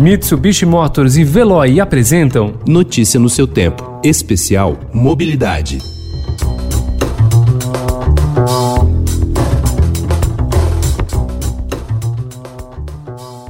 Mitsubishi Motors e Veloy apresentam Notícia no seu tempo. Especial Mobilidade.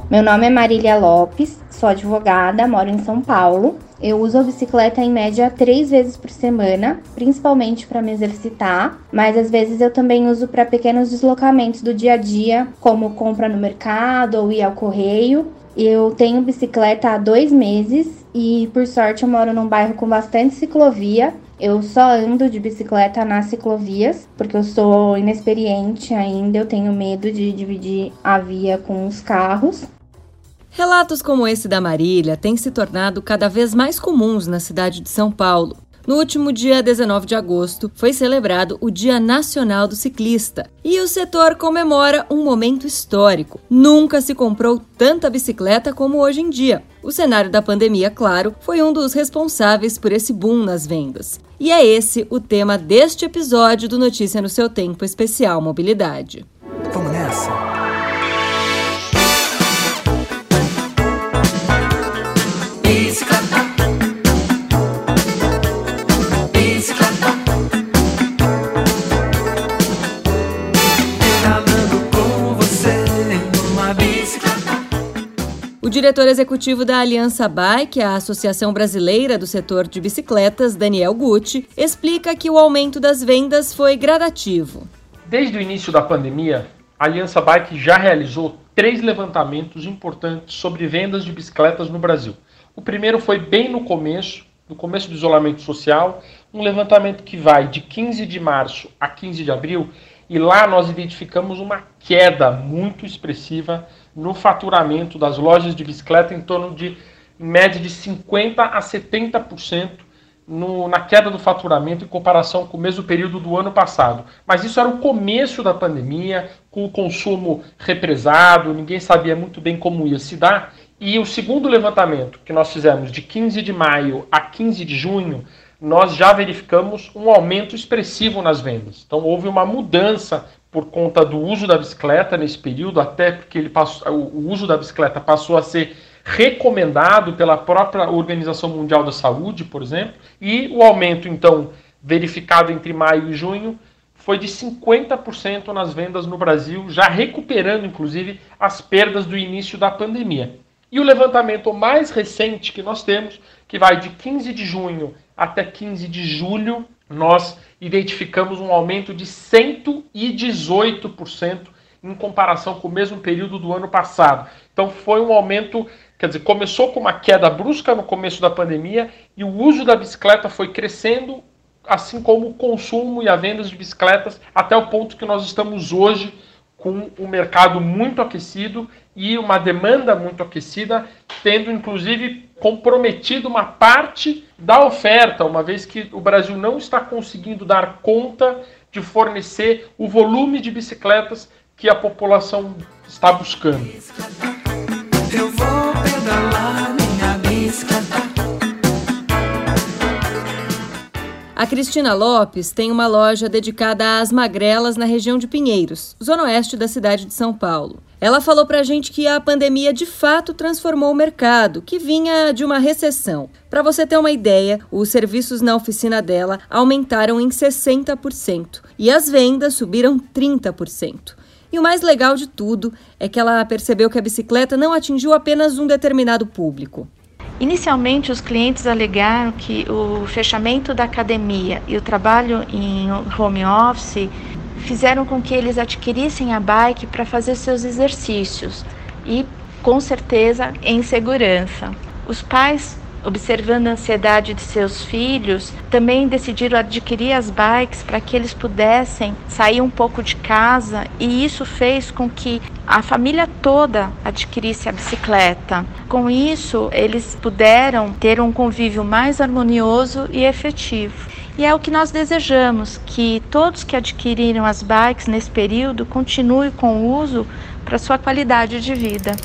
Meu nome é Marília Lopes, sou advogada, moro em São Paulo. Eu uso a bicicleta em média três vezes por semana, principalmente para me exercitar, mas às vezes eu também uso para pequenos deslocamentos do dia a dia, como compra no mercado ou ir ao correio. Eu tenho bicicleta há dois meses e, por sorte, eu moro num bairro com bastante ciclovia. Eu só ando de bicicleta nas ciclovias, porque eu sou inexperiente ainda, eu tenho medo de dividir a via com os carros. Relatos como esse da Marília têm se tornado cada vez mais comuns na cidade de São Paulo. No último dia 19 de agosto, foi celebrado o Dia Nacional do Ciclista e o setor comemora um momento histórico. Nunca se comprou tanta bicicleta como hoje em dia. O cenário da pandemia, claro, foi um dos responsáveis por esse boom nas vendas. E é esse o tema deste episódio do Notícia no seu Tempo Especial Mobilidade. Vamos nessa! Diretor executivo da Aliança Bike, a Associação Brasileira do Setor de Bicicletas, Daniel Gucci, explica que o aumento das vendas foi gradativo. Desde o início da pandemia, a Aliança Bike já realizou três levantamentos importantes sobre vendas de bicicletas no Brasil. O primeiro foi bem no começo, no começo do isolamento social, um levantamento que vai de 15 de março a 15 de abril, e lá nós identificamos uma queda muito expressiva no faturamento das lojas de bicicleta em torno de em média de 50 a 70% no, na queda do faturamento em comparação com o mesmo período do ano passado. Mas isso era o começo da pandemia, com o consumo represado, ninguém sabia muito bem como ia se dar. E o segundo levantamento que nós fizemos de 15 de maio a 15 de junho, nós já verificamos um aumento expressivo nas vendas. Então houve uma mudança por conta do uso da bicicleta nesse período, até porque ele passou, o uso da bicicleta passou a ser recomendado pela própria Organização Mundial da Saúde, por exemplo, e o aumento então verificado entre maio e junho foi de 50% nas vendas no Brasil, já recuperando inclusive as perdas do início da pandemia. E o levantamento mais recente que nós temos, que vai de 15 de junho até 15 de julho, nós identificamos um aumento de 118% em comparação com o mesmo período do ano passado. Então foi um aumento, quer dizer, começou com uma queda brusca no começo da pandemia e o uso da bicicleta foi crescendo, assim como o consumo e a venda de bicicletas, até o ponto que nós estamos hoje com um mercado muito aquecido e uma demanda muito aquecida, tendo inclusive comprometido uma parte da oferta, uma vez que o Brasil não está conseguindo dar conta de fornecer o volume de bicicletas que a população está buscando. Eu vou pedalar minha bicicleta. A Cristina Lopes tem uma loja dedicada às magrelas na região de Pinheiros, zona oeste da cidade de São Paulo. Ela falou pra gente que a pandemia de fato transformou o mercado, que vinha de uma recessão. Para você ter uma ideia, os serviços na oficina dela aumentaram em 60% e as vendas subiram 30%. E o mais legal de tudo é que ela percebeu que a bicicleta não atingiu apenas um determinado público. Inicialmente, os clientes alegaram que o fechamento da academia e o trabalho em home office fizeram com que eles adquirissem a bike para fazer seus exercícios e, com certeza, em segurança. Os pais observando a ansiedade de seus filhos, também decidiram adquirir as bikes para que eles pudessem sair um pouco de casa e isso fez com que a família toda adquirisse a bicicleta. Com isso, eles puderam ter um convívio mais harmonioso e efetivo. E é o que nós desejamos, que todos que adquiriram as bikes nesse período continuem com o uso para sua qualidade de vida.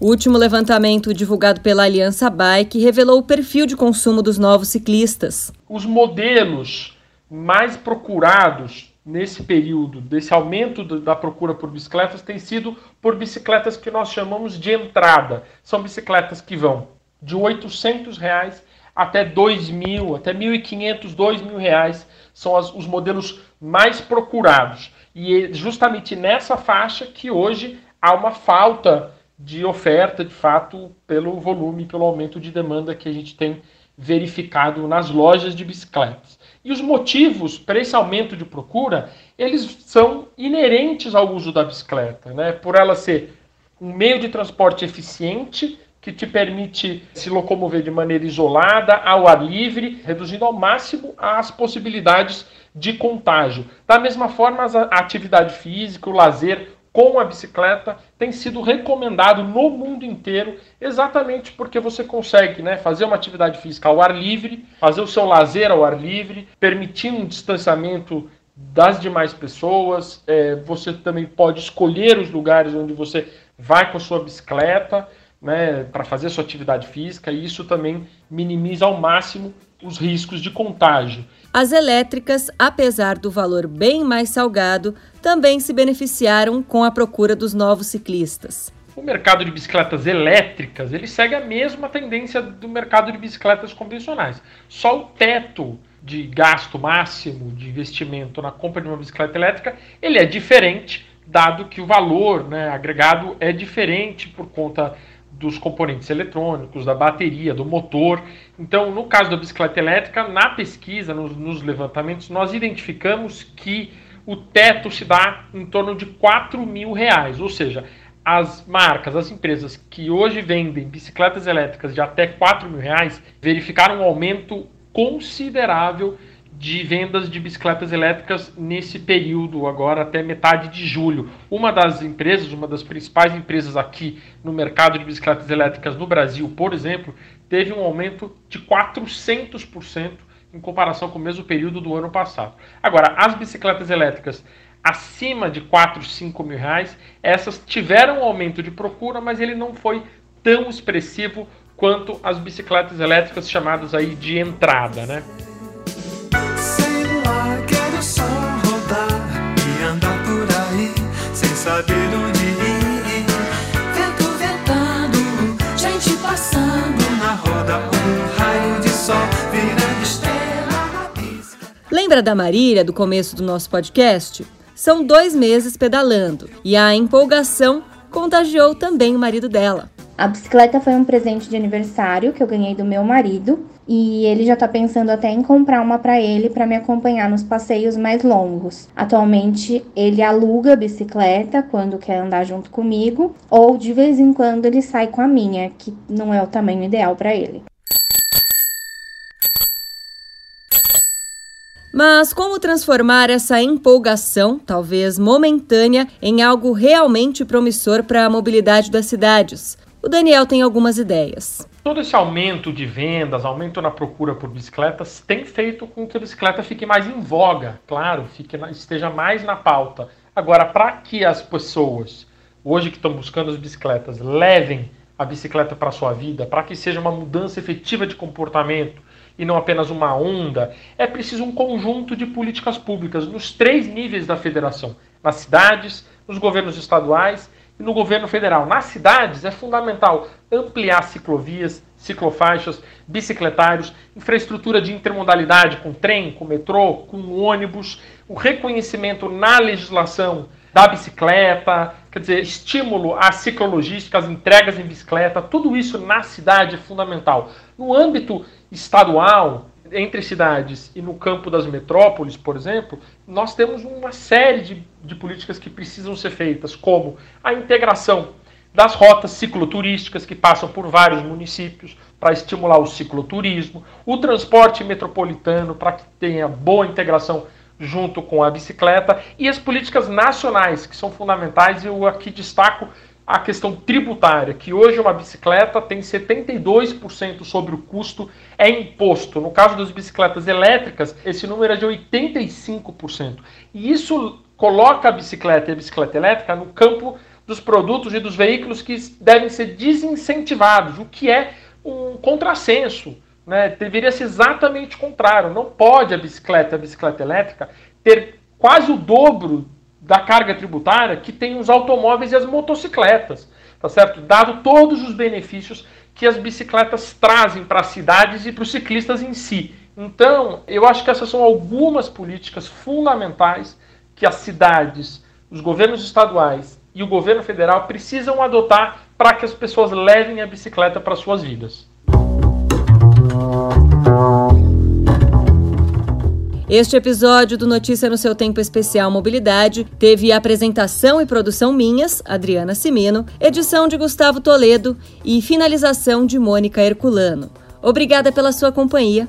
O último levantamento divulgado pela Aliança Bike revelou o perfil de consumo dos novos ciclistas. Os modelos mais procurados nesse período, desse aumento da procura por bicicletas, tem sido por bicicletas que nós chamamos de entrada. São bicicletas que vão de 800 reais até 2 mil, até 1.500, 2 mil reais são as, os modelos mais procurados. E é justamente nessa faixa que hoje há uma falta de oferta, de fato, pelo volume, pelo aumento de demanda que a gente tem verificado nas lojas de bicicletas. E os motivos para esse aumento de procura, eles são inerentes ao uso da bicicleta, né? Por ela ser um meio de transporte eficiente que te permite se locomover de maneira isolada, ao ar livre, reduzindo ao máximo as possibilidades de contágio. Da mesma forma, a atividade física, o lazer, com a bicicleta tem sido recomendado no mundo inteiro, exatamente porque você consegue né, fazer uma atividade física ao ar livre, fazer o seu lazer ao ar livre, permitindo um distanciamento das demais pessoas. É, você também pode escolher os lugares onde você vai com a sua bicicleta né, para fazer sua atividade física, e isso também minimiza ao máximo os riscos de contágio. As elétricas, apesar do valor bem mais salgado, também se beneficiaram com a procura dos novos ciclistas. O mercado de bicicletas elétricas ele segue a mesma tendência do mercado de bicicletas convencionais. Só o teto de gasto máximo de investimento na compra de uma bicicleta elétrica ele é diferente, dado que o valor né, agregado é diferente por conta dos componentes eletrônicos, da bateria, do motor. Então, no caso da bicicleta elétrica, na pesquisa, nos, nos levantamentos, nós identificamos que o teto se dá em torno de 4 mil reais, ou seja, as marcas, as empresas que hoje vendem bicicletas elétricas de até 4 mil reais verificaram um aumento considerável de vendas de bicicletas elétricas nesse período, agora até metade de julho. Uma das empresas, uma das principais empresas aqui no mercado de bicicletas elétricas no Brasil, por exemplo, teve um aumento de 400% em comparação com o mesmo período do ano passado. Agora, as bicicletas elétricas acima de 4, 5 mil reais, essas tiveram um aumento de procura, mas ele não foi tão expressivo quanto as bicicletas elétricas chamadas aí de entrada, né? Saber onde ir. Vento ventando, gente passando na roda, um raio de sol virando estrela Lembra da Marília do começo do nosso podcast? São dois meses pedalando e a empolgação contagiou também o marido dela. A bicicleta foi um presente de aniversário que eu ganhei do meu marido e ele já tá pensando até em comprar uma para ele para me acompanhar nos passeios mais longos. Atualmente ele aluga a bicicleta quando quer andar junto comigo ou de vez em quando ele sai com a minha, que não é o tamanho ideal para ele. Mas como transformar essa empolgação, talvez momentânea, em algo realmente promissor para a mobilidade das cidades? O Daniel tem algumas ideias. Todo esse aumento de vendas, aumento na procura por bicicletas, tem feito com que a bicicleta fique mais em voga, claro, fique esteja mais na pauta. Agora, para que as pessoas, hoje que estão buscando as bicicletas, levem a bicicleta para a sua vida, para que seja uma mudança efetiva de comportamento e não apenas uma onda, é preciso um conjunto de políticas públicas nos três níveis da federação: nas cidades, nos governos estaduais e no governo federal. Nas cidades é fundamental ampliar ciclovias, ciclofaixas, bicicletários, infraestrutura de intermodalidade com trem, com metrô, com ônibus, o reconhecimento na legislação da bicicleta, quer dizer, estímulo à ciclologística, às entregas em bicicleta, tudo isso na cidade é fundamental. No âmbito estadual, entre cidades e no campo das metrópoles, por exemplo, nós temos uma série de, de políticas que precisam ser feitas, como a integração das rotas cicloturísticas que passam por vários municípios para estimular o cicloturismo, o transporte metropolitano para que tenha boa integração junto com a bicicleta e as políticas nacionais que são fundamentais. Eu aqui destaco a questão tributária, que hoje uma bicicleta tem 72% sobre o custo é imposto. No caso das bicicletas elétricas, esse número é de 85%. E isso coloca a bicicleta e a bicicleta elétrica no campo dos produtos e dos veículos que devem ser desincentivados, o que é um contrassenso. Né? Deveria ser exatamente o contrário. Não pode a bicicleta, a bicicleta elétrica, ter quase o dobro da carga tributária que tem os automóveis e as motocicletas, tá certo? Dado todos os benefícios que as bicicletas trazem para as cidades e para os ciclistas em si. Então, eu acho que essas são algumas políticas fundamentais que as cidades, os governos estaduais e o governo federal precisam adotar para que as pessoas levem a bicicleta para suas vidas. Este episódio do Notícia no seu Tempo Especial Mobilidade teve apresentação e produção minhas, Adriana Simino, edição de Gustavo Toledo e finalização de Mônica Herculano. Obrigada pela sua companhia